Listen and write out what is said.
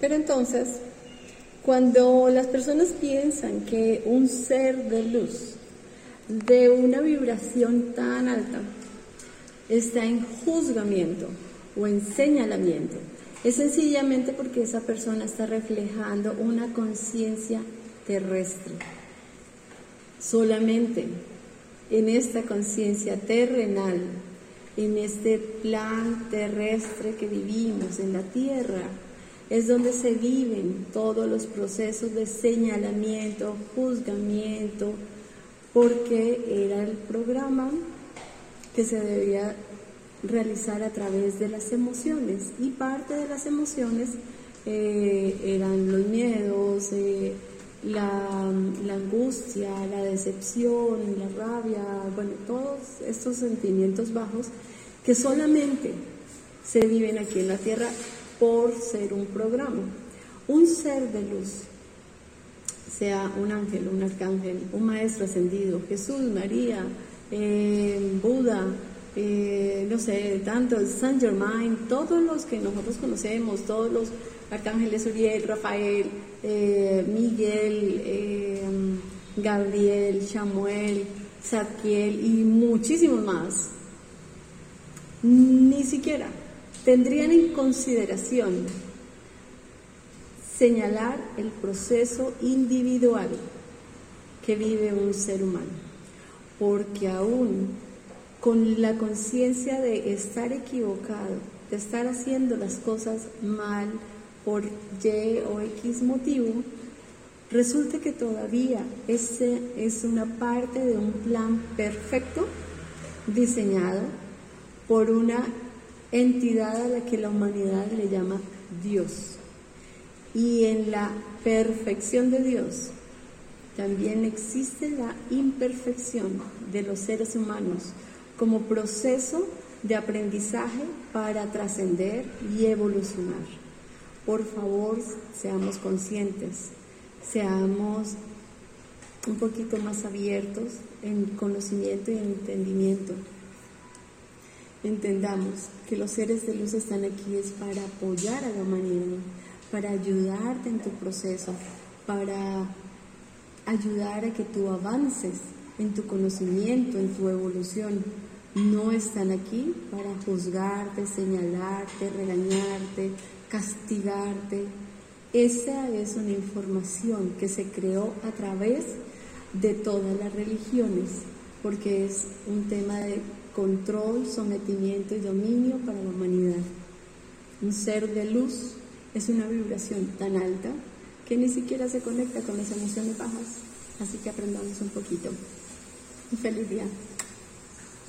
Pero entonces, cuando las personas piensan que un ser de luz, de una vibración tan alta, está en juzgamiento o en señalamiento, es sencillamente porque esa persona está reflejando una conciencia terrestre. Solamente en esta conciencia terrenal, en este plan terrestre que vivimos en la tierra, es donde se viven todos los procesos de señalamiento, juzgamiento, porque era el programa que se debía realizar a través de las emociones. Y parte de las emociones eh, eran los miedos, eh, la, la, angustia, la decepción, la rabia, bueno, todos estos sentimientos bajos que solamente se viven aquí en la tierra por ser un programa. Un ser de luz, sea un ángel, un arcángel, un maestro ascendido, Jesús, María, eh, Buda, eh, no sé, tantos, Saint Germain, todos los que nosotros conocemos, todos los arcángeles Uriel, Rafael, eh, Miguel, Gabriel, Samuel, Zadkiel y muchísimos más, ni siquiera tendrían en consideración señalar el proceso individual que vive un ser humano, porque aún con la conciencia de estar equivocado, de estar haciendo las cosas mal por Y o X motivo, resulta que todavía ese es una parte de un plan perfecto diseñado por una entidad a la que la humanidad le llama Dios. Y en la perfección de Dios también existe la imperfección de los seres humanos como proceso de aprendizaje para trascender y evolucionar. Por favor, seamos conscientes, seamos un poquito más abiertos en conocimiento y en entendimiento entendamos que los seres de luz están aquí es para apoyar a la humanidad, para ayudarte en tu proceso, para ayudar a que tú avances en tu conocimiento, en tu evolución. No están aquí para juzgarte, señalarte, regañarte, castigarte. Esa es una información que se creó a través de todas las religiones, porque es un tema de control, sometimiento y dominio para la humanidad. Un ser de luz es una vibración tan alta que ni siquiera se conecta con las emociones bajas. Así que aprendamos un poquito. Un feliz día.